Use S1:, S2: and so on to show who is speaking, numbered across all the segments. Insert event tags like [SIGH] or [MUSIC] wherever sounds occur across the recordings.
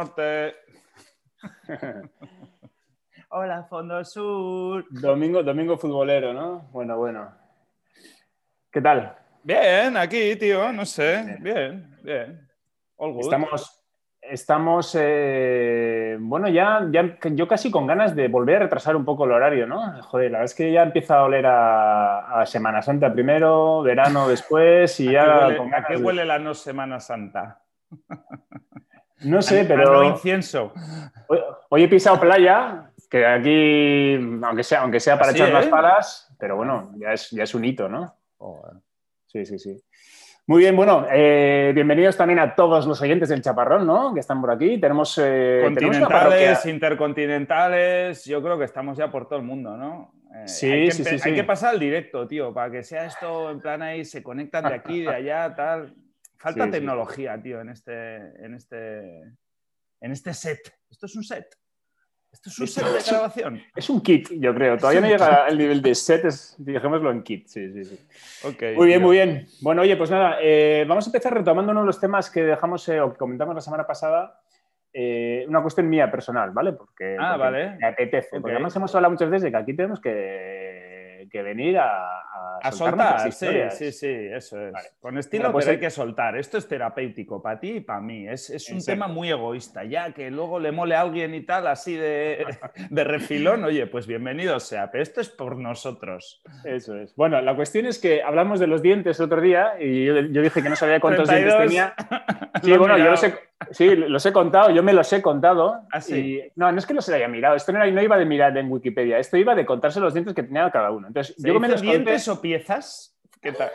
S1: Norte.
S2: Hola, Fondo Sur.
S3: Domingo, domingo futbolero, ¿no? Bueno, bueno. ¿Qué tal?
S1: Bien, aquí, tío, no sé. Bien, bien. All good.
S3: Estamos, estamos eh, bueno, ya, ya yo casi con ganas de volver a retrasar un poco el horario, ¿no? Joder, la verdad es que ya empieza a oler a, a Semana Santa primero, verano después y ya...
S1: ¿A qué huele,
S3: con
S1: a
S3: ganas
S1: qué
S3: de-
S1: huele la no Semana Santa?
S3: No sé,
S1: A no
S3: pero
S1: incienso.
S3: hoy, hoy he pisado playa, que aquí, aunque sea, aunque sea para
S1: Así,
S3: echar las
S1: ¿eh?
S3: palas, pero bueno, ya es, ya es un hito, ¿no? Sí, sí, sí. Muy bien, bueno, eh, bienvenidos también a todos los oyentes del Chaparrón, ¿no? Que están por aquí. Tenemos, eh,
S1: Continentales, intercontinentales, yo creo que estamos ya por todo el mundo, ¿no? Eh,
S3: Sí,
S1: hay que,
S3: sí, sí, sí.
S1: hay que pasar al directo, tío, para que sea esto en plan ahí, se conectan de aquí, de allá, tal. Falta
S3: Sí, sí,
S1: tecnología, tío, en este, en este, en este set. Esto es un set. Esto es un
S3: Esto
S1: set de
S3: es
S1: grabación.
S3: Es un kit, yo creo. Todavía no llega al nivel de set, es, dejémoslo en kit. Sí, sí, sí. Muy bien,
S1: tío.
S3: muy bien. Bueno, oye, pues nada, eh, vamos a empezar retomando uno de los temas que dejamos eh, o que comentamos la semana pasada. eh, una cuestión mía personal, ¿vale? Porque,
S1: Ah,
S3: porque
S1: vale.
S3: me apetece. Porque además hemos hablado muchas veces de que aquí tenemos que, que venir a, a
S1: A
S3: soltar
S1: sí, sí, sí, eso es.
S3: Vale.
S1: Con estilo,
S3: pues
S1: pero hay
S3: el-
S1: que soltar. Esto es terapéutico para ti y para mí. Es, es un
S3: Exacto.
S1: tema muy egoísta. Ya que luego le mole a alguien y tal, así de, [LAUGHS] de refilón, oye, pues bienvenido sea. Pero esto es por nosotros.
S3: Eso es. Bueno, la cuestión es que hablamos de los dientes el otro día y yo, yo dije que no sabía cuántos
S1: 32.
S3: dientes tenía. [LAUGHS] Sí, bueno, yo los he, sí, los he contado, yo me los he contado.
S1: ¿Ah, sí?
S3: y- no, no es que los haya mirado, esto no, era- no iba de mirar en Wikipedia, esto iba de contarse los dientes que tenía cada uno. Entonces,
S1: ¿Se
S3: yo me los conté,
S1: dientes o piezas? ¿Qué tal?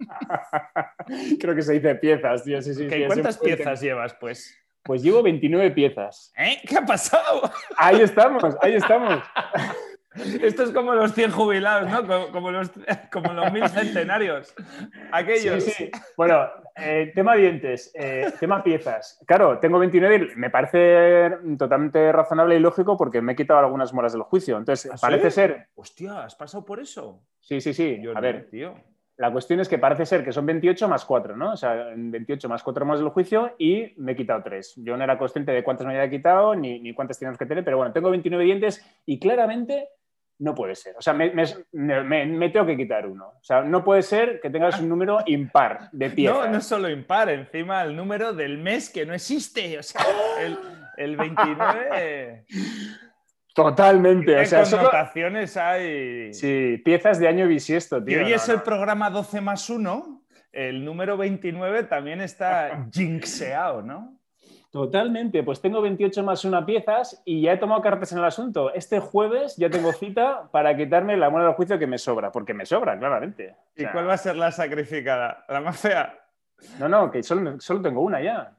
S1: [LAUGHS]
S3: creo que se dice piezas, tío. Sí, sí,
S1: Ok,
S3: sí,
S1: ¿Cuántas piezas llevas, pues?
S3: Pues llevo 29 piezas.
S1: ¿Eh? ¿Qué ha pasado?
S3: Ahí estamos, ahí estamos. [LAUGHS]
S1: Esto es como los 100 jubilados, ¿no? Como, como los, como los mil centenarios. Aquellos.
S3: Sí, sí. Bueno, eh, tema dientes, eh, tema piezas. Claro, tengo 29 y me parece totalmente razonable y lógico porque me he quitado algunas moras del juicio. Entonces,
S1: ¿Ah, sí?
S3: parece ser.
S1: Hostia, ¿has pasado por eso?
S3: Sí, sí, sí.
S1: Yo
S3: a
S1: no,
S3: ver,
S1: tío.
S3: la cuestión es que parece ser que son 28 más 4, ¿no? O sea, 28 más 4 moras del juicio y me he quitado 3. Yo no era consciente de cuántas me había quitado ni, ni cuántas teníamos que tener, pero bueno, tengo 29 dientes y claramente no puede ser. O sea, me, me- me- me tengo que quitar uno. O sea, no puede ser que tengas un número impar de piezas.
S1: No, no solo impar, encima el número del mes que no existe. O sea, el, el 29.
S3: Totalmente.
S1: ¿Qué
S3: O sea, solo-
S1: connotaciones hay?
S3: Sí, piezas de año bisiesto,
S1: Y
S3: tío.
S1: hoy
S3: no,
S1: es
S3: no.
S1: el programa 12 más 1. El número 29 también está [LAUGHS] jinxeado, ¿no?
S3: Totalmente. Pues tengo 28 más una piezas y ya he tomado cartas en el asunto. Este jueves ya tengo cita para quitarme la mano del juicio que me sobra, porque me sobra, claramente. O
S1: ¿Y cuál va a ser la sacrificada? ¿La más fea?
S3: No, no, que solo, solo tengo una ya.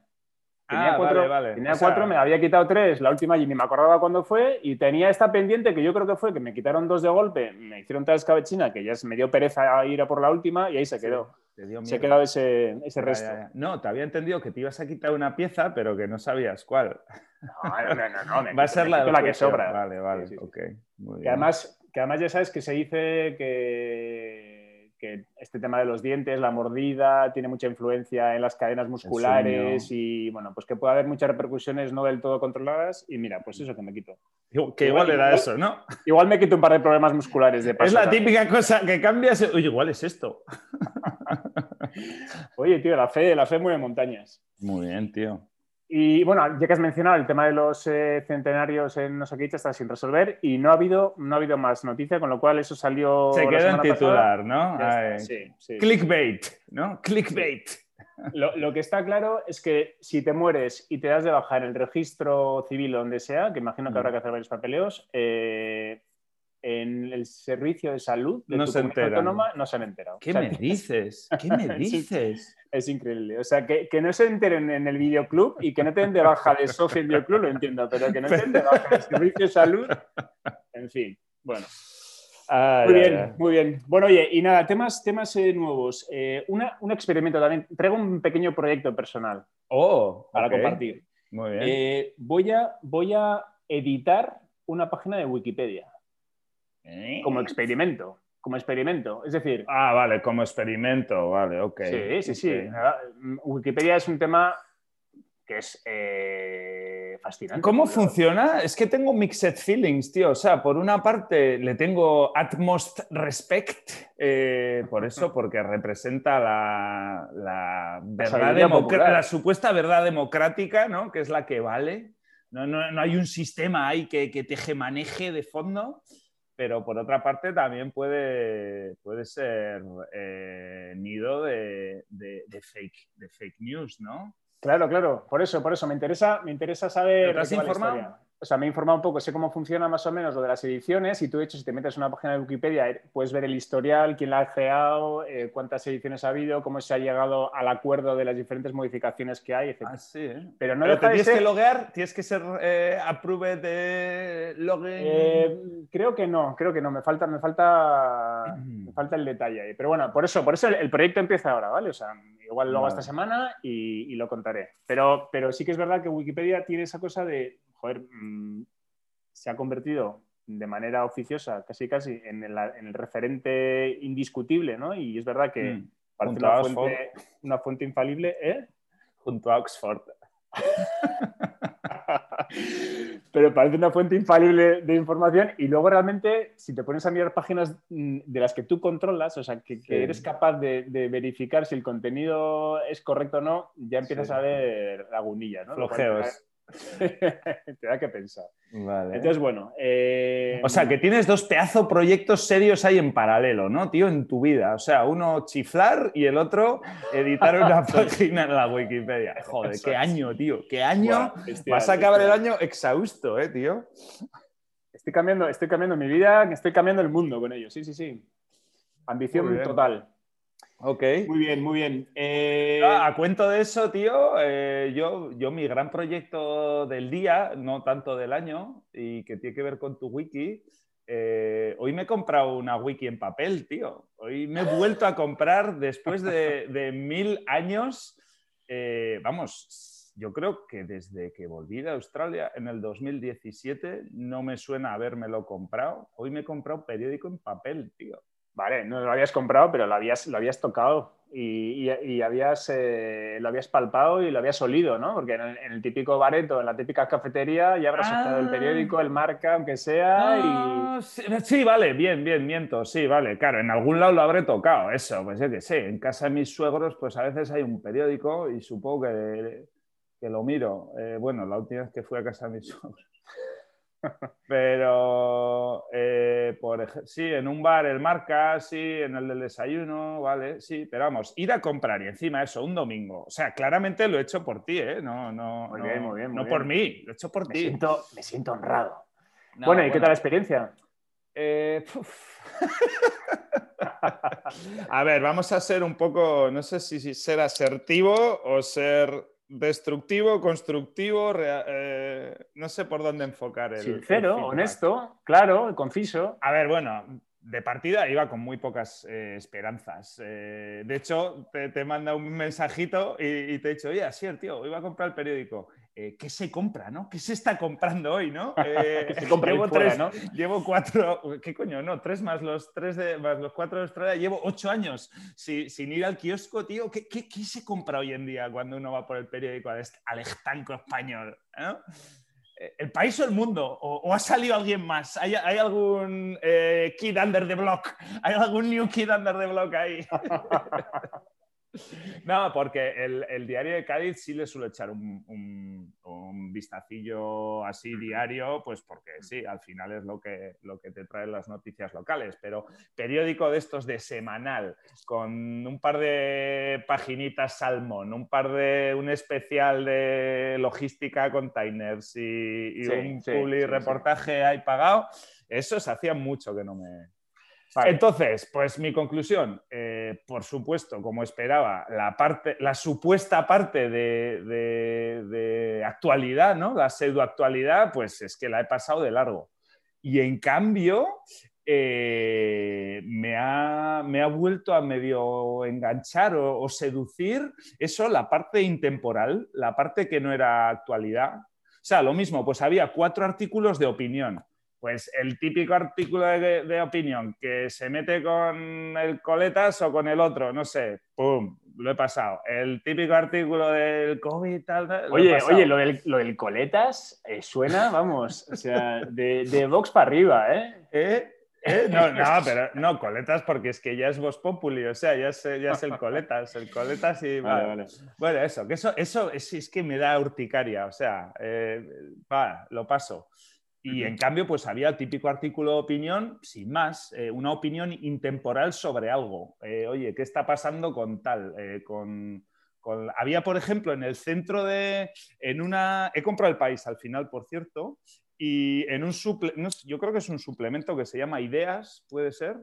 S3: Tenía
S1: Ah,
S3: cuatro,
S1: vale, vale.
S3: tenía
S1: O sea,
S3: cuatro, me había quitado tres, la última y ni me acordaba cuándo fue, y tenía esta pendiente que yo creo que fue que me quitaron dos de golpe, me hicieron tal escabechina que ya se me dio pereza a ir a por la última y ahí se quedó.
S1: Te dio
S3: Se ha quedado ese, ese
S1: Ya,
S3: resto.
S1: ya, ya. No, te había entendido que te ibas a quitar una pieza, pero que no sabías cuál.
S3: No, no, no, no, me [LAUGHS]
S1: Va a ser la,
S3: la que sobra.
S1: Vale, vale,
S3: Sí, sí, sí.
S1: ok. Muy
S3: Que
S1: bien.
S3: además, que además ya sabes que se dice que, que este tema de los dientes, la mordida, tiene mucha influencia en las cadenas musculares y bueno, pues que puede haber muchas repercusiones no del todo controladas y mira, pues eso que me quito.
S1: Que igual era
S3: igual-
S1: eso, ¿no?
S3: Igual me quito un par de problemas musculares de paso.
S1: Es la típica cosa que cambias. Oye, igual es esto. [LAUGHS]
S3: Oye, tío, la fe, la fe mueve montañas.
S1: Muy bien, tío.
S3: Y bueno, ya que has mencionado el tema de los eh, centenarios en no sé qué, está sin resolver y no ha habido, no ha habido más noticia, con lo cual eso salió.
S1: Se
S3: la
S1: queda en
S3: pasada.
S1: titular, ¿no?
S3: Está, sí, sí.
S1: Clickbait, ¿no? Clickbait.
S3: Lo, lo que está claro es que si te mueres y te das de baja en el registro civil o donde sea, que imagino que habrá que hacer varios papeleos, eh, en el servicio de salud de
S1: No
S3: tu
S1: se
S3: comunidad
S1: enteran.
S3: autónoma no se han enterado.
S1: ¿Qué
S3: O sea,
S1: me [LAUGHS] dices? [LAUGHS] ¿Qué me dices?
S3: Es increíble. O sea, que, que no se enteren en el videoclub y que no te den de baja de socio en videoclub, lo entiendo, pero que no te den de baja del servicio de salud, en fin. Bueno. Muy bien, muy bien. Bueno, oye, y nada, temas, temas eh, nuevos. Eh, una- un experimento también. Traigo un pequeño proyecto personal
S1: Oh,
S3: para compartir.
S1: Muy bien.
S3: Eh, voy, a, voy a editar una página de Wikipedia. Como experimento. Como experimento. Es decir,
S1: Ah, vale, como experimento, vale, ok.
S3: sí, sí, sí.
S1: ok.
S3: Ah, Wikipedia es un tema que es eh, fascinante.
S1: ¿Cómo funciona? Es que tengo mixed feelings, tío. O sea, por una parte le tengo utmost respect, eh, por eso, porque representa la, la verdad la supuesta verdad democrática, ¿no? Que es la que vale. No, no- no hay un sistema ahí que, que te maneje de fondo. Pero por otra parte también puede, puede ser eh, nido de, de- de fake, de fake news, ¿no?
S3: Claro, claro, por eso, por eso, me interesa, me interesa saber.
S1: ¿Pero te has informado?
S3: O sea, me he informado un poco, sé cómo funciona más o menos lo de las ediciones y tú, de hecho, si te metes en una página de Wikipedia, eh, puedes ver el historial, quién la ha creado, eh, cuántas ediciones ha habido, cómo se ha llegado al acuerdo de las diferentes modificaciones que hay, etc.
S1: Ah, sí, ¿eh?
S3: Pero no
S1: Pero te tienes
S3: ser-
S1: que loguear, tienes que ser eh, approved de login.
S3: Creo que no, creo que no, me falta, me falta, me falta el detalle ahí. Pero bueno, por eso, por eso el, el proyecto empieza ahora, ¿vale? O sea, igual lo hago
S1: Vale.
S3: esta semana y, y lo contaré. Pero, pero sí que es verdad que Wikipedia tiene esa cosa de, joder, mm, se ha convertido de manera oficiosa, casi casi, en el, en el referente indiscutible, ¿no? Y es verdad que
S1: Mm,
S3: parece una fuente, una fuente infalible, ¿eh?
S1: junto a Oxford. [LAUGHS]
S3: Pero parece una fuente infalible de información y luego realmente si te pones a mirar páginas mm, de las que tú controlas, o sea, que, que
S1: Sí.
S3: eres capaz de, de verificar si el contenido es correcto o no, ya empiezas
S1: Sí.
S3: a ver lagunillas, ¿no?
S1: Flojeos. [LAUGHS]
S3: Te da, que pensar.
S1: Vale.
S3: Entonces, bueno. eh,
S1: o sea, que tienes dos pedazo proyectos serios ahí en paralelo, ¿no, tío? En tu vida. O sea, uno chiflar y el otro editar una [LAUGHS] página en la Wikipedia. Joder,
S3: Eso
S1: qué
S3: es.
S1: año, tío. Qué año. Vas a acabar el año exhausto, ¿eh, tío?
S3: Estoy cambiando, estoy cambiando mi vida, estoy cambiando el mundo con ello. Sí, sí, sí. Ambición total.
S1: Ok.
S3: Muy bien, muy bien. Eh,
S1: Ah, A cuento de eso, tío, eh, yo, yo mi gran proyecto del día, no tanto del año, y que tiene que ver con tu wiki, eh, hoy me he comprado una wiki en papel, tío. Hoy me he vuelto a comprar después de, de mil años, vamos, yo creo que desde que volví de Australia en el 2017 no me suena habérmelo comprado. Hoy me he comprado un periódico en papel, tío.
S3: Vale, no lo habías comprado, pero lo habías, lo habías tocado y, y- y habías, eh, lo habías palpado y lo habías olido, ¿no? Porque en el, en el típico bareto, en la típica cafetería, ya habrás
S1: Ah.
S3: el periódico, el marca, aunque sea,
S1: Ah, sí, sí, vale, bien, bien, miento, sí, vale, claro, en algún lado lo habré tocado, eso, pues yo que sé, en casa de mis suegros pues a veces hay un periódico y supongo que, que lo miro. Eh, bueno, la última vez que fui a casa de mis [LAUGHS] suegros. [LAUGHS] Pero, eh, por sí, en un bar el marca, sí, en el del desayuno, vale, sí, pero vamos, ir a comprar y encima eso, un domingo. O sea, claramente lo he hecho por ti, ¿eh? No, no,
S3: Muy
S1: no,
S3: bien, muy bien, muy
S1: no
S3: bien.
S1: por mí, lo he hecho por
S3: me,
S1: ti.
S3: siento, me siento honrado.
S1: No,
S3: bueno, ¿y qué tal la experiencia?
S1: Eh, [LAUGHS] a ver, vamos a ser un poco, no sé si, si ser asertivo o ser destructivo, constructivo, rea- eh, no sé por dónde enfocar el.
S3: Sincero, honesto, claro, conciso.
S1: A ver, bueno, de partida iba con muy pocas eh, esperanzas. Eh, de hecho, te, te manda un mensajito y, y te he dicho, oye, Asier, tío, iba a comprar el periódico. Eh, ¿Qué se compra, no? ¿Qué se está comprando hoy, no? [LAUGHS] Eh,
S3: se compra
S1: llevo
S3: fuera,
S1: tres-
S3: ¿no?
S1: Llevo cuatro, ¿qué coño? No, tres más los tres de, más los cuatro de Australia. Llevo ocho años si- sin ir al kiosco, tío. ¿Qué, qué, qué se compra hoy en día cuando uno va por el periódico al, est- al estanco español? ¿no? Eh, ¿El país o el mundo? ¿O, o ha salido alguien más? ¿Hay, hay algún eh, kid under the block? ¿Hay algún new kid under the block ahí? [LAUGHS] No, porque el, el diario de Cádiz sí le suele echar un, un- un vistacillo así diario, pues porque sí, al final es lo que, lo que te traen las noticias locales, pero periódico de estos de semanal, con un par de paginitas salmón, un par de, un especial de logística containers y, y
S3: Sí,
S1: un
S3: sí,
S1: publi
S3: sí,
S1: reportaje ahí pagado, eso se hacía mucho que no me, Entonces, pues mi conclusión, eh, por supuesto, como esperaba, la, parte, la supuesta parte de actualidad, ¿no? La pseudoactualidad, pues es que la he pasado de largo. Y en cambio, eh, me, ha, me ha vuelto a medio enganchar o, o seducir eso, la parte intemporal, la parte que no era actualidad. O sea, lo mismo, pues había cuatro artículos de opinión. Pues el típico artículo de, de opinión que se mete con el coletas o con el otro, no sé, ¡pum! lo he pasado. El típico artículo del COVID, tal, tal
S3: Oye, oye, lo del, lo del coletas eh, suena, vamos, o sea, de, de Vox para arriba, ¿eh? [LAUGHS]
S1: ¿Eh? ¿Eh? No, no, pero no, coletas porque es que ya es Vox Populi, o sea, ya es, ya es el coletas, el coletas y... [LAUGHS]
S3: Vale, vale.
S1: Bueno, eso, que eso, eso es, es que me da urticaria, o sea, eh, va, lo paso. Y en cambio, pues había el típico artículo de opinión, sin más, eh, una opinión intemporal sobre algo. Eh, oye, ¿qué está pasando con tal? Eh, con, con- Había, por ejemplo, en el centro de... En una... He comprado el país al final, por cierto, y en un suple... no yo creo que es un suplemento que se llama Ideas, ¿puede ser?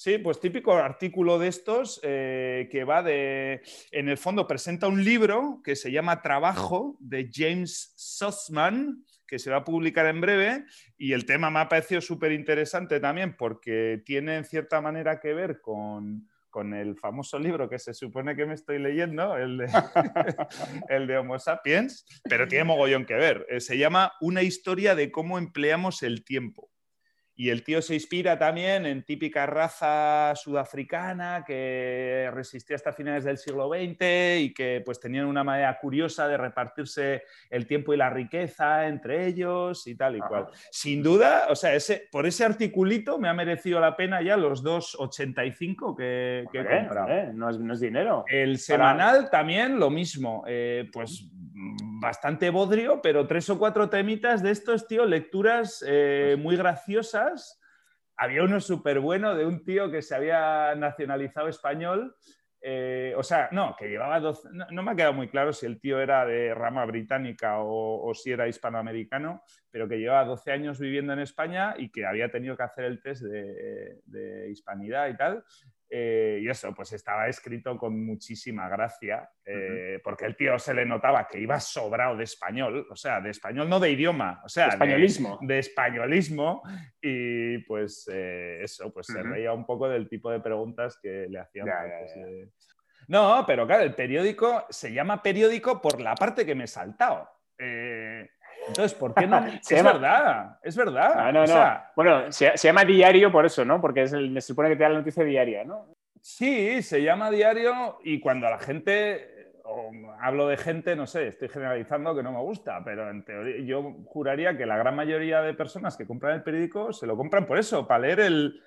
S1: Sí, pues típico artículo de estos eh, que va de, en el fondo presenta un libro que se llama Trabajo de James Sussman, que se va a publicar en breve y el tema me ha parecido súper interesante también porque tiene en cierta manera que ver con, con el famoso libro que se supone que me estoy leyendo, el de, [LAUGHS] el de Homo sapiens, pero tiene mogollón que ver. Eh, se llama Una historia de cómo empleamos el tiempo. Y el tío se inspira también en típica raza sudafricana que resistió hasta finales del siglo XX y que pues tenían una manera curiosa de repartirse el tiempo y la riqueza entre ellos y tal y cual. Sin duda, o sea, ese, por ese articulito me ha merecido la pena ya los 2,85 que, que he comprado.
S3: hombre, no, es, no es dinero.
S1: El semanal también lo mismo, eh, pues bastante bodrio, pero tres o cuatro temitas de estos, tío, lecturas eh, muy graciosas. Había uno súper bueno de un tío que se había nacionalizado español, eh, o sea, no, que llevaba 12, no, no me ha quedado muy claro si el tío era de rama británica o, si era hispanoamericano, pero que llevaba 12 años viviendo en España y que había tenido que hacer el test de hispanidad y tal. Eh, y eso, pues estaba escrito con muchísima gracia, eh, porque el tío se le notaba que iba sobrado de español, o sea, de español, no de idioma, o sea, de-
S3: Españolismo.
S1: De, españolismo, y pues eh, eso, pues se
S3: Ujú.
S1: reía un poco del tipo de preguntas que le hacían.
S3: Ya,
S1: pues,
S3: ya, ya.
S1: No, pero claro, el periódico se llama periódico por la parte que me he saltado. Eh, entonces, ¿por qué no? [LAUGHS] Es
S3: llama-
S1: verdad, es verdad.
S3: No, no,
S1: o
S3: no. Bueno, se, se llama diario por eso, ¿no? Porque es el- se supone que te da la noticia diaria, ¿no?
S1: Sí, se llama diario y cuando la gente, o hablo de gente, no sé, estoy generalizando que no me gusta, pero en teoría yo juraría que la gran mayoría de personas que compran el periódico se lo compran por eso, para leer el...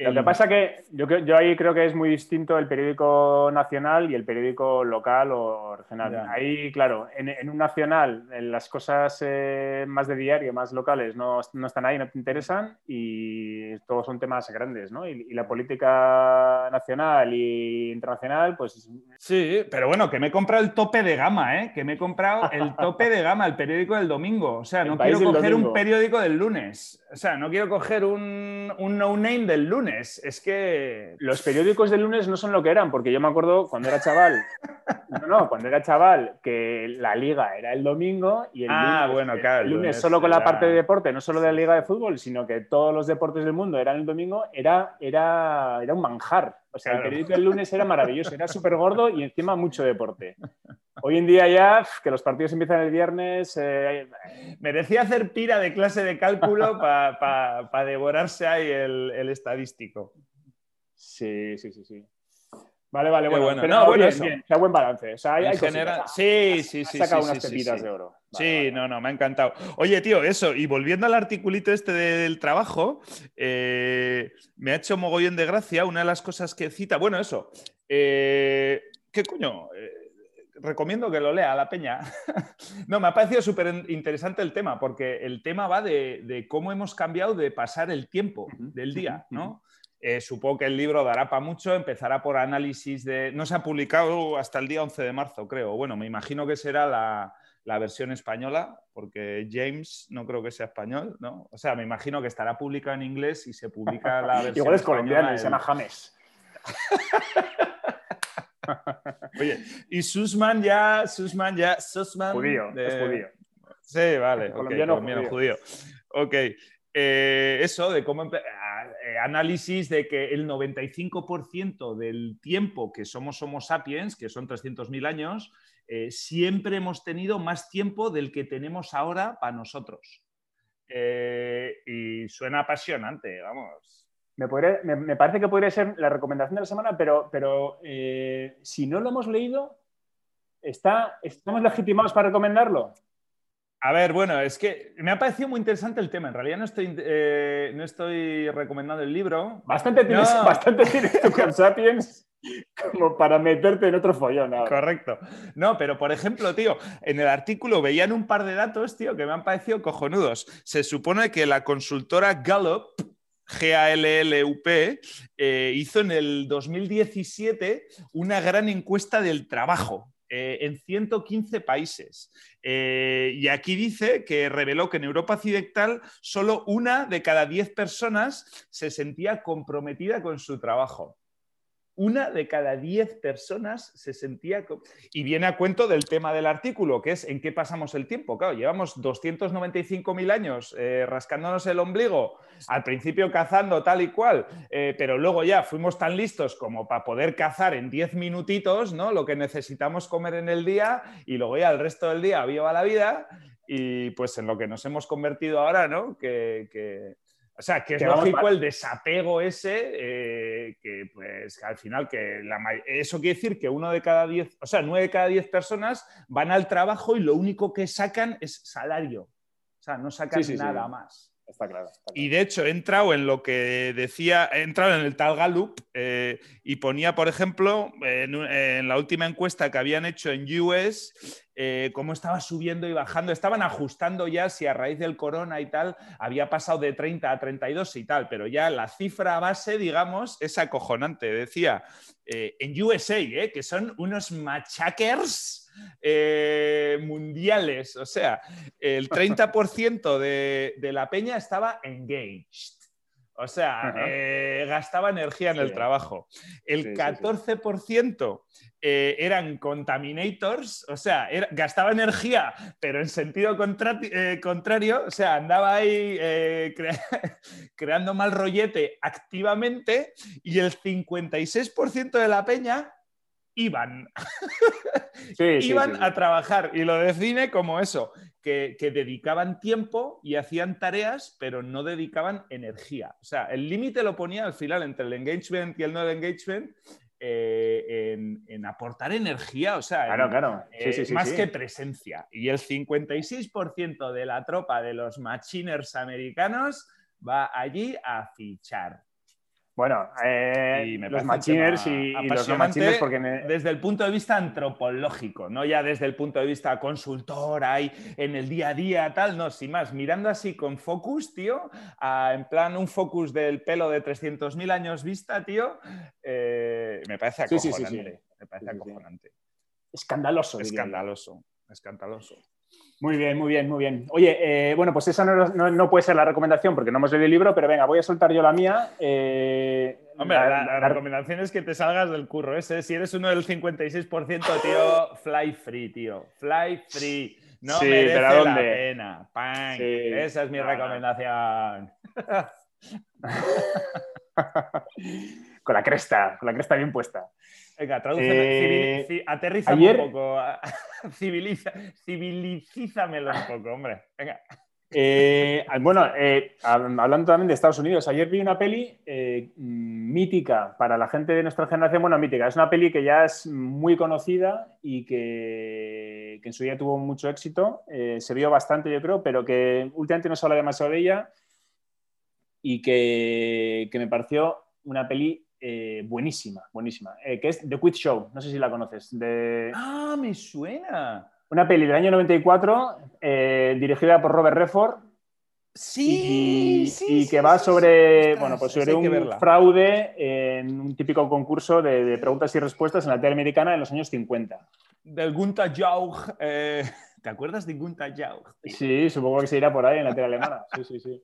S3: Lo
S1: el-
S3: que pasa que yo, creo- yo ahí creo que es muy distinto el periódico nacional y el periódico local o regional.
S1: Ya.
S3: Ahí, claro, en, en un nacional en las cosas eh, más de diario, más locales, no, no están ahí, no te interesan y todos son temas grandes, ¿no? Y, y la política nacional y internacional, pues
S1: Sí, pero bueno, que me he comprado el tope de gama, ¿eh? Que me he comprado el tope de gama, el periódico del domingo. O sea, no quiero coger un periódico del lunes. O sea, no quiero coger un, un no-name del lunes. Es que...
S3: Los periódicos del lunes no son lo que eran, porque yo me acuerdo cuando era chaval, [LAUGHS] no, no, cuando era chaval, que la liga era el domingo y el
S1: Ah,
S3: lunes,
S1: bueno,
S3: el-
S1: claro,
S3: el
S1: el
S3: lunes
S1: lunes
S3: solo con la parte de deporte, no solo de la liga de fútbol, sino que todos los deportes del mundo eran el domingo, era, era, era un manjar. O sea,
S1: Claro.
S3: el periódico del lunes era maravilloso, era súper gordo y encima mucho deporte. [LAUGHS] Hoy en día ya, que los partidos empiezan el viernes, eh,
S1: Merecía hacer pira de clase de cálculo [LAUGHS] para devorarse ahí el, el estadístico.
S3: sí, sí, sí, sí. Vale, vale, bueno,
S1: bueno.
S3: pero
S1: No, bueno,
S3: bien,
S1: eso.
S3: bien, o sea, buen balance. O sea, hay, hay Ha-
S1: sí,
S3: ha-
S1: sí,
S3: ha
S1: sí,
S3: sacado
S1: sí,
S3: unas
S1: sí,
S3: pepitas
S1: sí.
S3: de oro. Vale,
S1: Sí,
S3: vale.
S1: no, no, me ha encantado. Oye, tío, eso, y volviendo al articulito este del trabajo, eh, me ha hecho mogollón de gracia una de las cosas que cita. Bueno, eso, eh, ¿qué coño? Eh, recomiendo que lo lea la peña. [LAUGHS] no, me ha parecido súper interesante el tema, porque el tema va de, de cómo hemos cambiado de pasar el tiempo del día, ¿no? Eh, supongo que el libro dará para mucho, empezará por análisis de... No se ha publicado hasta el día 11 de marzo, creo. Bueno, me imagino que será la, la versión española, porque James no creo que sea español, ¿no? O sea, me imagino que estará publicado en inglés y se publica la [LAUGHS] versión
S3: Igual es colombiano y se llama James. [LAUGHS]
S1: Oye, y Sussman ya, Sussman ya, Sussman...
S3: Judío,
S1: de-
S3: es judío.
S1: Sí, vale.
S3: Colombiano
S1: colombiano judío. Ok. Eh, eso, de cómo empe- a- eh, análisis de que el 95% del tiempo que somos Homo sapiens, que son 300.000 años, eh, siempre hemos tenido más tiempo del que tenemos ahora para nosotros. Y suena apasionante, vamos.
S3: me, me- parece que podría ser la recomendación de la semana, pero, pero si no lo hemos leído, ¿está, ¿estamos legitimados para recomendarlo?
S1: A ver, bueno, es que me ha parecido muy interesante el tema. En realidad no estoy, eh, no estoy recomendando el libro.
S3: Bastante tienes,
S1: No.
S3: bastante tienes tú con Sapiens como para meterte en otro follón ahora.
S1: Correcto. No, pero por ejemplo, tío, en el artículo veían un par de datos, tío, que me han parecido cojonudos. Se supone que la consultora Gallup, G-A-L-L-U-P, eh, hizo en el 2017 una gran encuesta del trabajo. Eh, en 115 países. Eh, y aquí dice que reveló que en Europa Occidental solo una de cada 10 personas se sentía comprometida con su trabajo una de cada diez personas se sentía... Y viene a cuento del tema del artículo, que es en qué pasamos el tiempo. Claro, llevamos 295.000 años eh, rascándonos el ombligo, al principio cazando tal y cual, eh, pero luego ya fuimos tan listos como para poder cazar en 10 minutitos ¿no? lo que necesitamos comer en el día y luego ya el resto del día viva la vida y pues en lo que nos hemos convertido ahora, ¿no? Que- o sea, que es
S3: Que
S1: lógico el desapego ese, eh, que pues al final que la eso quiere decir que uno de cada diez, o sea, nueve de cada diez personas van al trabajo y lo único que sacan es salario. O sea, no sacan
S3: Sí, sí, sí.
S1: nada más.
S3: Está claro. está claro.
S1: Y de hecho he entrado en lo que decía, he entrado en el tal Gallup eh, y ponía, por ejemplo, en la última encuesta que habían hecho en US, eh, cómo estaba subiendo y bajando. Estaban ajustando ya si a raíz del corona y tal había pasado de 30 a 32 y tal, pero ya la cifra base, digamos, es acojonante. Decía, eh, en USA, eh, que son unos machakers eh, mundiales, o sea, el 30% de, de la peña estaba engaged. O sea, eh, gastaba energía en el trabajo. El
S3: Sí, sí, sí.
S1: 14% eh, eran contaminators, o sea, era- gastaba energía, pero en sentido contra- eh, contrario, o sea, andaba ahí crea- [LAUGHS] creando mal rollete activamente y el 56% de la peña iban [LAUGHS]
S3: Sí,
S1: iban
S3: sí, sí.
S1: a trabajar y lo define como eso, que, que dedicaban tiempo y hacían tareas, pero no dedicaban energía. O sea, el límite lo ponía al final entre el engagement y el no engagement eh, en, en aportar energía, o sea,
S3: Claro,
S1: en-
S3: claro.
S1: Eh, más que presencia. Y el 56% de la tropa de los machiners americanos va allí a fichar.
S3: Bueno, eh,
S1: Y me
S3: los machiners y, y los no machiners, porque me-
S1: desde el punto de vista antropológico, no ya desde el punto de vista consultor, en el día a día, tal, no, sin más, mirando así con focus, tío, a- en plan un focus del pelo de 300.000 años vista, tío, eh, me parece
S3: sí,
S1: acojonante.
S3: sí, sí.
S1: Me parece acojonante.
S3: escandaloso.
S1: Escandaloso, escandaloso.
S3: Muy bien, muy bien, muy bien. Oye, eh, bueno, pues esa no, no- no puede ser la recomendación porque no hemos leído el libro, pero venga, voy a soltar yo la mía. Eh,
S1: Hombre,
S3: la-
S1: la,
S3: la-
S1: la recomendación es que te salgas del curro ese. Si eres uno del 56%, tío, fly free, tío. Fly free. No
S3: Sí,
S1: merece
S3: pero ¿a
S1: la pena.
S3: Sí.
S1: Esa es mi recomendación. [LAUGHS]
S3: con la cresta, con la cresta bien puesta.
S1: Venga, tradúceme,
S3: Eh, ayer-
S1: un poco. [LAUGHS] Civiliza, civilizízamelo un poco, hombre. Venga.
S3: Eh, bueno, eh, hab- hablando también de Estados Unidos, ayer vi una peli eh, mítica para la gente de nuestra generación. Bueno, mítica, es una peli que ya es muy conocida y que, que en su día tuvo mucho éxito. Se vio bastante, yo creo, pero que últimamente no se habla demasiado de ella y que, que me pareció una peli eh, buenísima, buenísima, eh, que es The Quiz Show. No sé si la conoces. De...
S1: Ah, me suena.
S3: Una peli del año 94, eh, dirigida por Robert Redford
S1: Sí,
S3: y,
S1: sí,
S3: y
S1: sí,
S3: que va sobre,
S1: sí.
S3: bueno, pues sobre un fraude en un típico concurso de, de preguntas y respuestas en la tele americana en los años 50.
S1: Del Gunta Jauch. [LAUGHS] ¿Te acuerdas de Gunta Jauch?
S3: Sí, supongo que se irá por ahí en la tele alemana. Sí, sí, sí.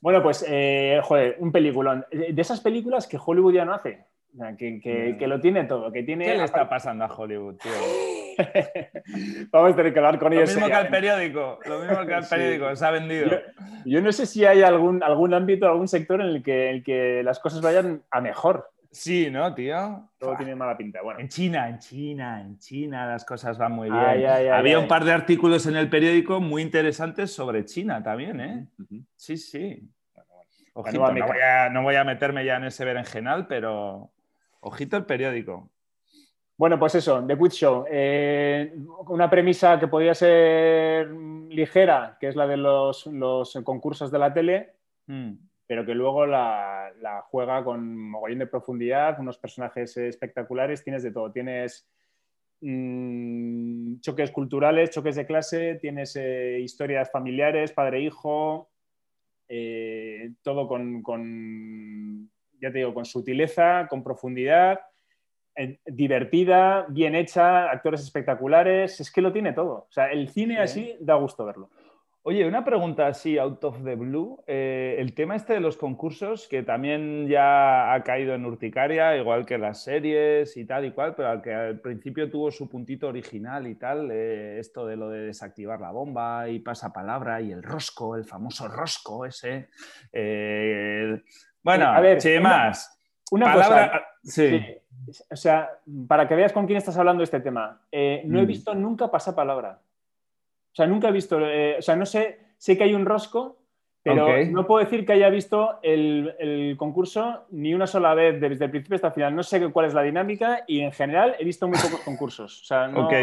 S3: Bueno, pues, eh, joder, un peliculón. De esas películas que Hollywood ya no hace. O sea, que, que- lo tiene todo, que tiene...
S1: ¿Qué le está pasando a Hollywood, tío? [GASPS] [LAUGHS]
S3: Vamos a tener que hablar con
S1: Lo
S3: ellos.
S1: mismo que al
S3: seriamente.
S1: periódico, lo mismo que al [LAUGHS]
S3: Sí.
S1: periódico, se ha vendido.
S3: Yo, yo no sé si hay algún, algún ámbito, algún sector en el que, el que las cosas vayan a mejor.
S1: Sí, ¿no, tío?
S3: Todo tiene mala pinta. Bueno,
S1: En China, en China, en China las cosas van muy bien.
S3: Ay, ay, ay,
S1: Había
S3: ay.
S1: un par de artículos en el periódico muy interesantes sobre China también, ¿eh? Sí, sí. Ojito, no voy, a, no voy a meterme ya en ese berenjenal, pero ojito el periódico.
S3: Bueno, pues eso, The Quiz Show. Eh, una premisa que podría ser ligera, que es la de los, concursos de la tele, hmm. Pero que luego la, juega con mogollón de profundidad, unos personajes espectaculares, tienes de todo. Tienes mm, choques culturales, choques de clase, tienes eh, historias familiares, padre-hijo, eh, todo con, con, ya te digo, con sutileza, con profundidad divertida, bien hecha, actores espectaculares, es que lo tiene todo. O sea, el cine así da gusto verlo.
S1: Oye, una pregunta así, out of the blue. Eh, el tema este de los concursos, que también ya ha caído en urticaria, igual que las series y tal y cual, pero al que al principio tuvo su puntito original y tal, eh, esto de lo de desactivar la bomba y pasapalabra y el rosco, el famoso rosco ese. Eh, bueno, a ver, más.
S3: Una, palabra, sí o sea, para que veas con quién estás hablando este tema, no he mm. visto nunca pasapalabra. O sea, nunca he visto, eh, o sea, no sé, sé que hay un rosco, pero no puedo decir que haya visto el, concurso ni una sola vez desde el principio hasta el final. No sé cuál es la dinámica y en general he visto muy pocos concursos. O sea,
S1: Ok,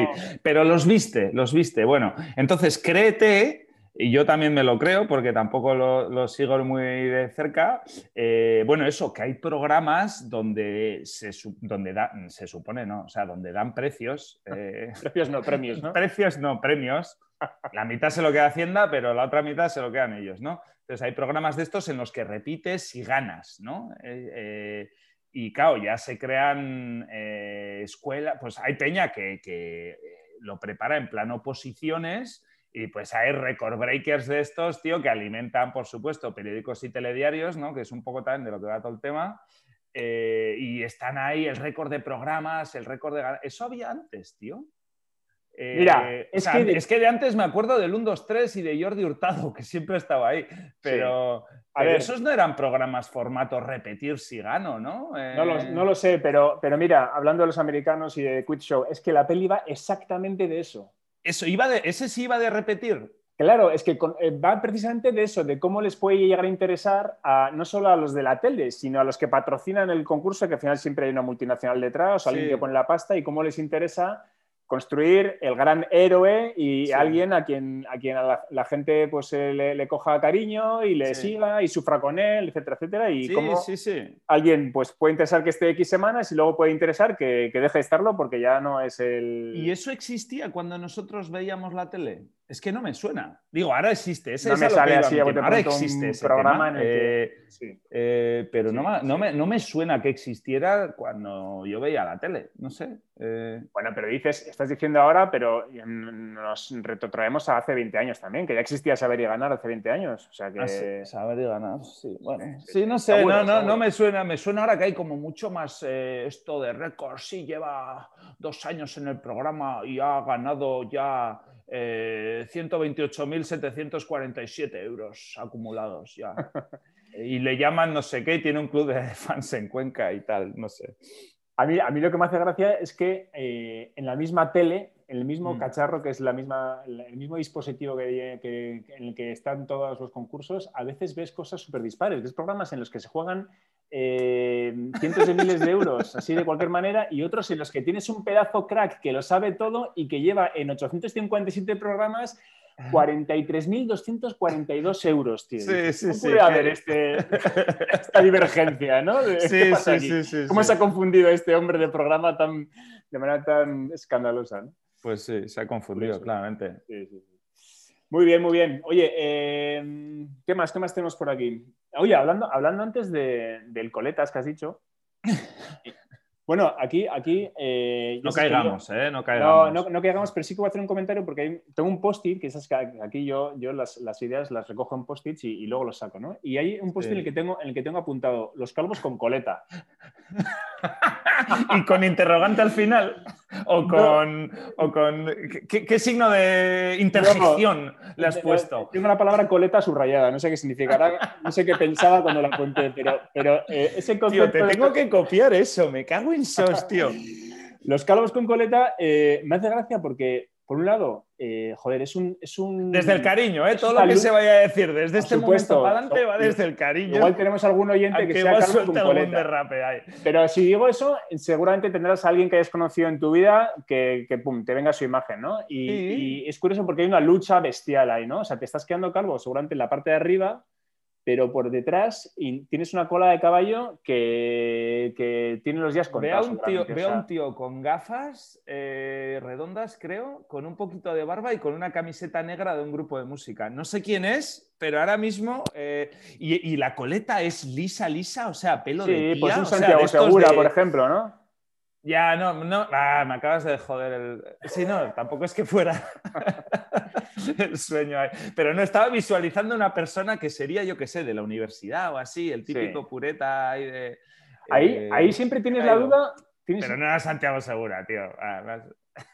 S1: pero los viste, los viste. Bueno, entonces créete y yo también me lo creo porque tampoco lo, sigo muy de cerca. Eh, bueno, eso, que hay programas donde se, donde se supone, ¿no? O sea, donde dan precios. [LAUGHS]
S3: Eh, precios no, premios, ¿no?
S1: precios no, premios. La mitad se lo queda Hacienda, pero la otra mitad se lo quedan ellos, ¿no? Entonces hay programas de estos en los que repites y ganas, ¿no? Eh, y claro, ya se crean escuelas, pues hay peña que, que lo prepara en plan oposiciones y pues hay record breakers de estos, tío, que alimentan, por supuesto, periódicos y telediarios, ¿no? Que es un poco también de lo que va todo el tema. Eh, y están ahí el récord de programas, el récord de... Eso había antes, tío.
S3: Eh, Mira,
S1: es, que de... es, que de... antes me acuerdo del 1, 2, 3 y de Jordi Hurtado, que siempre estaba ahí. Pero, a ver, esos no eran programas formato repetir si gano, ¿no?
S3: No, lo, no, lo, sé, pero, pero mira, hablando de los americanos y de Quit Show, es que la peli va exactamente de eso.
S1: Eso iba de, ese sí iba de repetir.
S3: Claro, es que eh, va precisamente de eso, de cómo les puede llegar a interesar a, no solo a los de la tele, sino a los que patrocinan el concurso, que al final siempre hay una multinacional detrás, o alguien que pone la pasta, y cómo les interesa construir el gran héroe y alguien a quien a, quien la, gente pues eh, le, coja cariño y le siga y sufra con él, etcétera, etcétera. Y cómo alguien pues puede interesar que esté X semanas y luego puede interesar que, que, deje de estarlo porque ya no es el...
S1: ¿Y eso existía cuando nosotros veíamos la tele? Es que no me suena. Digo, ahora existe.
S3: Ese no me sale así, ahora existe
S1: ese programa en el que... Eh, eh, pero no, me, no, me, suena que existiera cuando yo veía la tele. No sé.
S3: Eh. Bueno, pero dices, estás diciendo ahora, pero nos retrotraemos a hace 20 años también, que ya existía Saber y Ganar hace 20 años. O sea que...
S1: Ah, saber y Ganar, sí. Bueno, sí, no sé, no, no, no, me suena. Me suena ahora que hay como mucho más esto de récords. Sí, lleva dos años en el programa y ha ganado ya eh, 128.747 euros acumulados ya. [LAUGHS] y le llaman no sé qué y tiene un club de [LAUGHS] fans en Cuenca y tal, no sé.
S3: A mí, a mí lo que me hace gracia es que eh, en la misma tele, el mismo mm. cacharro, que es la misma, el mismo dispositivo que, en el que están todos los concursos, a veces ves cosas súper dispares. Ves programas en los que se juegan eh, cientos de miles de euros, así de cualquier manera, y otros en los que tienes un pedazo crack que lo sabe todo y que lleva en 857 programas 43.242 euros, tío.
S1: Sí, sí, sí.
S3: a ver este, esta divergencia, ¿no?
S1: Sí, sí, sí,
S3: ¿Cómo se ha confundido este hombre de programa tan, de manera tan escandalosa?
S1: Pues sí, se ha confundido, claramente.
S3: Muy bien, muy bien. Oye, eh, ¿qué más? ¿Qué más tenemos por aquí? Oye, hablando, hablando antes del coletas que has dicho. [LAUGHS] Bueno, aquí. aquí
S1: eh, no caigamos, ¿eh? No caigamos.
S3: No, no, caigamos, pero sí que voy a hacer un comentario porque tengo un post-it, que esas que aquí yo, yo las, ideas las recojo en post-its y, luego los saco, ¿no? Y hay un post-it en, el que tengo, en el que tengo apuntado los calvos con coleta. [LAUGHS]
S1: y con interrogante al final. O con. O con ¿qué, signo de interjección le has puesto?
S3: Tengo la palabra coleta subrayada, no sé qué significará, no sé qué pensaba cuando la apunté, pero, pero eh, ese concepto.
S1: Tío, te tengo que copiar eso, me cago en sos, tío.
S3: Los calvos con coleta eh, me hace gracia porque, por un lado, eh, joder, es un, es un...
S1: Desde el cariño, ¿eh? Todo lo que se vaya a decir desde este momento para adelante va desde el cariño.
S3: Igual tenemos algún oyente que sea con coleta. Pero si digo eso, seguramente tendrás a alguien que hayas conocido en tu vida que, que pum, te venga su imagen, ¿no? Y, y, es curioso porque hay una lucha bestial ahí, ¿no? O sea, te estás quedando calvo seguramente en la parte de arriba pero por detrás tienes una cola de caballo que, tiene los días contados.
S1: Veo un tío, veo un tío con gafas eh, redondas, creo, con un poquito de barba y con una camiseta negra de un grupo de música. No sé quién es, pero ahora mismo... Eh, y, la coleta es lisa, lisa, o sea, pelo de tía.
S3: Sí, pues un Santiago Segura, por ejemplo, ¿no?
S1: Ya, no, no, ah, me acabas de joder el... Sí, no, tampoco es que fuera [LAUGHS] [LAUGHS] el sueño ahí. Pero no, estaba visualizando una persona que sería, yo qué sé, de la universidad o así, el típico pureta ahí de...
S3: Ahí, eh, ahí siempre tienes la duda...
S1: Pero no era Santiago Segura, tío. Ah,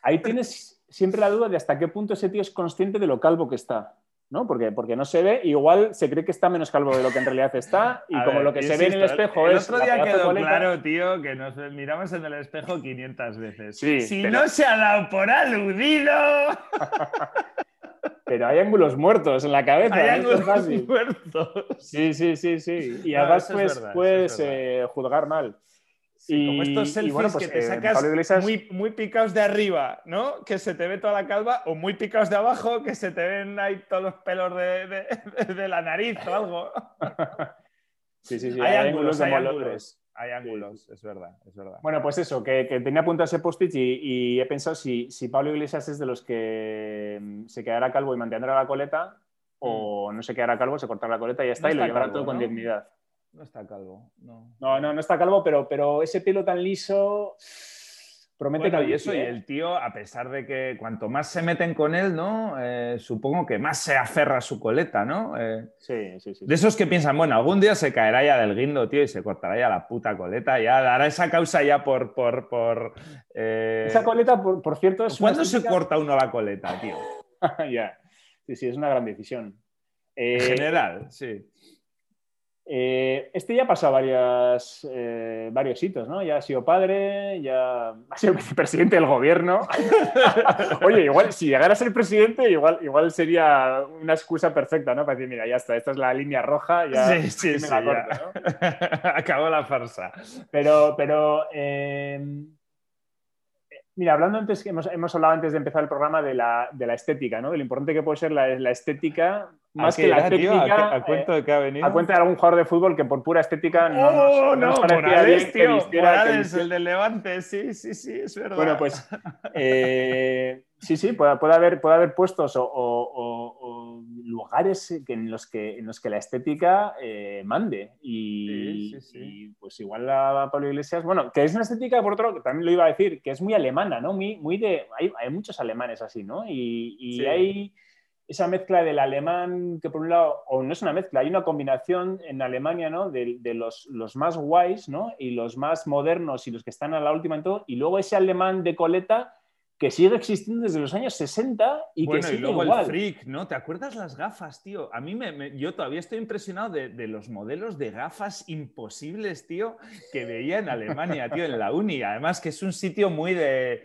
S3: ahí tienes siempre la duda de hasta qué punto ese tío es consciente de lo calvo que está. ¿no? Porque, porque no se ve, igual se cree que está menos calvo de lo que en realidad está, y [LAUGHS] como lo que se ve en el espejo
S1: el
S3: es.
S1: El otro día quedó claro, tío, que nos miramos en el espejo 500 veces. si no se ha dado por aludido. [LAUGHS]
S3: Pero hay ángulos muertos en la cabeza.
S1: Hay ángulos muertos.
S3: Sí, sí, sí, sí. Y además pues, puedes eh, juzgar mal
S1: como estos selfies pues, que te sacas muy, muy picados de arriba, ¿no? Que se te ve toda la calva, o muy picados de abajo, que se te ven ahí todos los pelos de, de, [LAUGHS] la nariz o algo. [LAUGHS]
S3: Sí, sí, sí.
S1: Hay, ángulos, hay ángulos. Hay ángulos, es verdad, es verdad.
S3: Bueno, pues eso, que, tenía apuntado ese post-it y, he pensado si, si Pablo Iglesias es de los que mm, se quedará calvo y mantendrá la coleta, o mm. no se quedará calvo, se cortará la coleta y ya está, y lo llevará todo con dignidad.
S1: No está calvo, no.
S3: No, no, está calvo, pero, pero ese pelo tan liso promete
S1: bueno, y eso, y ¿eh? el tío, a pesar de que cuanto más se meten con él, ¿no? Eh, supongo que más se aferra a su coleta, ¿no?
S3: Eh, sí, sí, sí.
S1: De esos que piensan, bueno, algún día se caerá ya del guindo, tío, y se cortará ya la puta coleta, ya hará esa causa ya por... por, por
S3: Esa coleta, por, cierto, es...
S1: ¿Cuándo se corta uno la coleta, tío? [LAUGHS]
S3: ya, sí, sí, es una gran decisión.
S1: En general, sí.
S3: Eh, este ya ha pasado varias, eh, varios hitos, ¿no? Ya ha sido padre, ya ha sido [LAUGHS] vicepresidente del gobierno. [LAUGHS] Oye, igual, si llegara a ser presidente, igual, igual sería una excusa perfecta, ¿no? Para decir, mira, ya está, esta es la línea roja, ya
S1: sí, sí, me la corta, ¿no? [LAUGHS] Acabó la farsa.
S3: Pero, pero eh, Mira, hablando antes, hemos, hemos hablado antes de empezar el programa de la, de la estética, ¿no? De lo importante que puede ser la, la estética, más que la técnica.
S1: ¿A, cuento de qué ha venido?
S3: A cuenta de algún jugador de fútbol que por pura estética no,
S1: oh, no, no Morales, tío, Morales, el del Levante, sí, sí, sí, es verdad.
S3: Bueno, pues eh, sí, sí, puede, puede, haber, puede haber puestos o, o, lugares en los, que, en los que la estética eh, mande. Y, pues igual a Pablo Iglesias, bueno, que es una estética, por otro, que también lo iba a decir, que es muy alemana, ¿no? Muy, muy de, hay, hay muchos alemanes así, ¿no? Y, y hay esa mezcla del alemán, que por un lado, o no es una mezcla, hay una combinación en Alemania, ¿no? De, de los, los, más guays, ¿no? Y los más modernos y los que están a la última en todo, y luego ese alemán de coleta que sigue existiendo desde los años 60 y que sigue y luego igual.
S1: el freak, ¿no? ¿Te acuerdas las gafas, tío? A mí me, yo todavía estoy impresionado de, de, los modelos de gafas imposibles, tío, que veía en Alemania, tío, en la uni. Además que es un sitio muy de,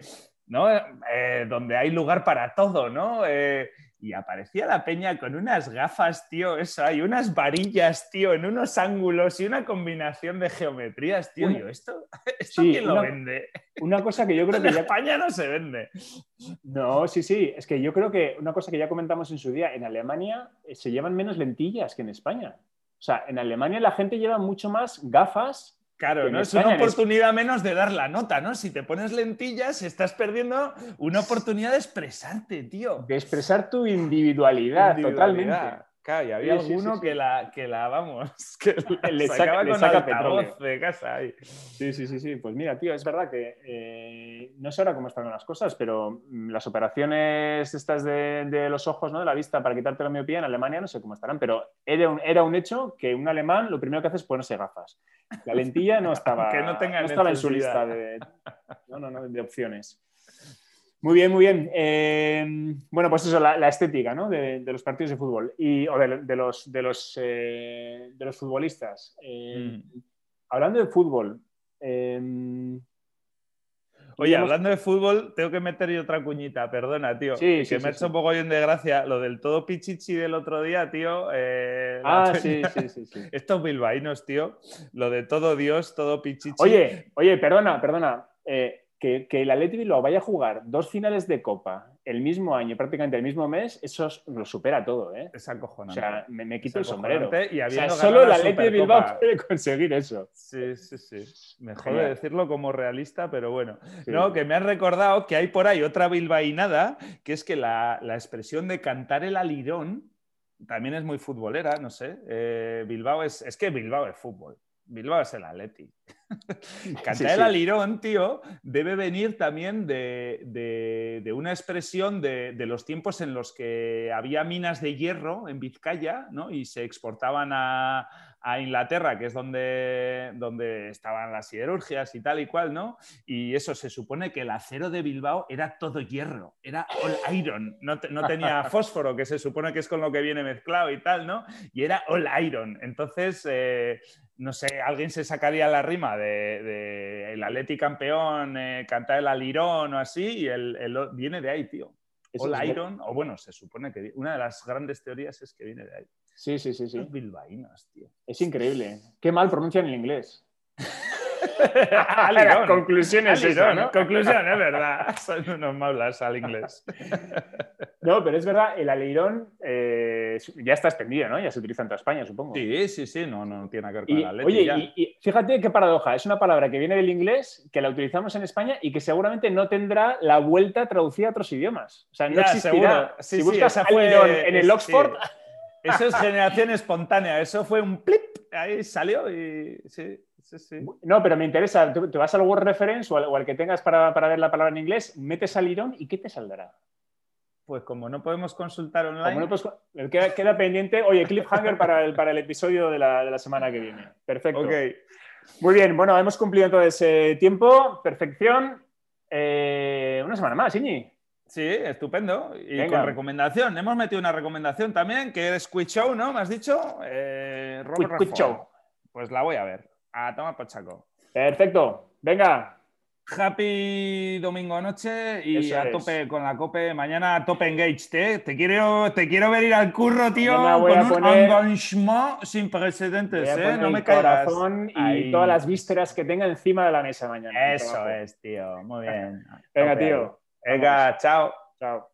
S1: ¿no? Eh, donde hay lugar para todo, ¿no? Eh, y aparecía la peña con unas gafas, tío, eso, hay unas varillas, tío, en unos ángulos y una combinación de geometrías, tío. Yo, ¿esto, [LAUGHS] esto quién lo vende?
S3: Una cosa que yo creo
S1: que
S3: en [LAUGHS]
S1: España no se vende.
S3: No, sí, sí, es que yo creo que una cosa que ya comentamos en su día, en Alemania eh, se llevan menos lentillas que en España. O sea, en Alemania la gente lleva mucho más gafas
S1: Claro, ¿no? es una oportunidad menos de dar la nota, ¿no? Si te pones lentillas, estás perdiendo una oportunidad de expresarte, tío.
S3: De expresar tu individualidad, totalmente.
S1: Claro, y había alguno Que, la, que la, vamos, [LAUGHS] que [LAUGHS] le saca, le saca petróleo de casa. Ahí.
S3: Sí, sí, sí, sí. Pues mira, tío, es verdad que eh, no sé ahora cómo están las cosas, pero mm, las operaciones estas de, de, los ojos, ¿no? De la vista para quitarte la miopía en Alemania no sé cómo estarán, pero era un, era un hecho que un alemán lo primero que hace es ponerse gafas. La lentilla no estaba,
S1: que no, tenga
S3: no estaba en su lista de, no, no, no, de opciones. Muy bien, muy bien. Eh, bueno, pues eso, la, estética ¿no? de, los partidos de fútbol y, o de, los, de, los, eh, de los futbolistas. Eh, mm. Hablando de fútbol.
S1: Oye, hablando de fútbol, tengo que meter yo otra cuñita, perdona, tío.
S3: Sí,
S1: que
S3: sí,
S1: me
S3: sí,
S1: ha hecho un poco bien de gracia lo del todo pichichi del otro día, tío. eh,
S3: Ah, sí, sí, sí, sí. [LAUGHS]
S1: Estos bilbaínos, tío. Lo de todo Dios, todo pichichi.
S3: Oye, oye, perdona, perdona. eh, que, que el Atleti Bilbao vaya a jugar dos finales de Copa el mismo año, prácticamente el mismo mes, eso es- lo supera todo, ¿eh?
S1: es
S3: O
S1: acojonante.
S3: sea, me, me quito el sombrero.
S1: y
S3: O sea, solo
S1: la
S3: Atleti de Bilbao puede conseguir eso.
S1: Sí, sí, sí. Me jode
S3: Genial.
S1: decirlo como realista, pero bueno.
S3: Sí.
S1: No, que me han recordado que hay por ahí otra bilbainada, que es que la, la expresión de cantar el alirón también es muy futbolera, no sé. Eh, Bilbao es, es que Bilbao es fútbol. Bilbao es el Atleti. [LAUGHS] Cantar
S3: Sí,
S1: el
S3: sí.
S1: alirón, tío, debe venir también de, de- de una expresión de, de los tiempos en los que había minas de hierro en Vizcaya, ¿no? Y se exportaban a, a Inglaterra, que es donde, donde estaban las siderurgias y tal y cual, ¿no? Y eso, se supone que el acero de Bilbao era todo hierro, era all iron, no, te- no tenía [LAUGHS] fósforo, que se supone que es con lo que viene mezclado y tal, ¿no? Y era all iron. Entonces, eh, no sé, alguien se sacaría la rima de, de el Atleti campeón, eh, cantar el alirón o así, y el, el- viene de ahí, tío.
S3: Es ver-
S1: iron, o bueno, se supone que una de las grandes teorías es que viene de ahí.
S3: Sí, sí, sí, sí.
S1: Los bilbaínos, tío.
S3: Es increíble. Qué mal pronuncian el inglés. [LAUGHS]
S1: Alirón.
S3: La conclusión es esa,
S1: Alirón,
S3: ¿no?
S1: Conclusión, es verdad. [LAUGHS] Son unos maulas al inglés. [LAUGHS]
S3: No, pero es verdad, el aleirón eh, ya está extendido, ¿no? Ya se utiliza en toda España, supongo.
S1: Sí, sí, sí, no, no tiene que ver con
S3: Y,
S1: el Atleti
S3: oye,
S1: ya.
S3: y, y fíjate qué paradoja. Es una palabra que viene del inglés, que la utilizamos en España y que seguramente no tendrá la vuelta traducida a otros idiomas. O sea, no
S1: Ya,
S3: existirá.
S1: seguro. Sí,
S3: si
S1: sí,
S3: buscas
S1: esa fue-
S3: alirón en el Oxford,
S1: sí. Eso es generación espontánea, eso fue un plip, ahí salió y sí, sí, sí.
S3: No, pero me interesa. Te vas al Word Reference o al, o al que tengas para, para ver la palabra en inglés, metes alirón y ¿qué te saldrá?
S1: Pues como no podemos consultar online,
S3: no, queda, queda pendiente. Oye, cliffhanger para el, para el episodio de la, de la semana que viene. Perfecto. Muy bien, bueno, hemos cumplido entonces eh, tiempo, perfección. Eh, una semana más, Iñi.
S1: Sí, estupendo. Y
S3: Venga.
S1: con recomendación. Hemos metido una recomendación también, que es Quick Show, ¿no? ¿Me has dicho? Eh, Robert
S3: Quick- Quick
S1: Redford.
S3: Show.
S1: Pues la voy a ver. A tomar por saco.
S3: Perfecto. Venga,
S1: Happy domingo noche y
S3: Eso
S1: a
S3: es.
S1: tope con la cope. Mañana a tope engaged, ¿eh? Te quiero, te quiero ver ir al curro, tío, con un engagement sin precedentes, ¿eh? No me caigas.
S3: corazón y todas las vísceras que tenga encima de la mesa mañana.
S1: Eso es, tío. Muy bien. [LAUGHS]
S3: Venga, tío.
S1: Venga, chao.
S3: Chao.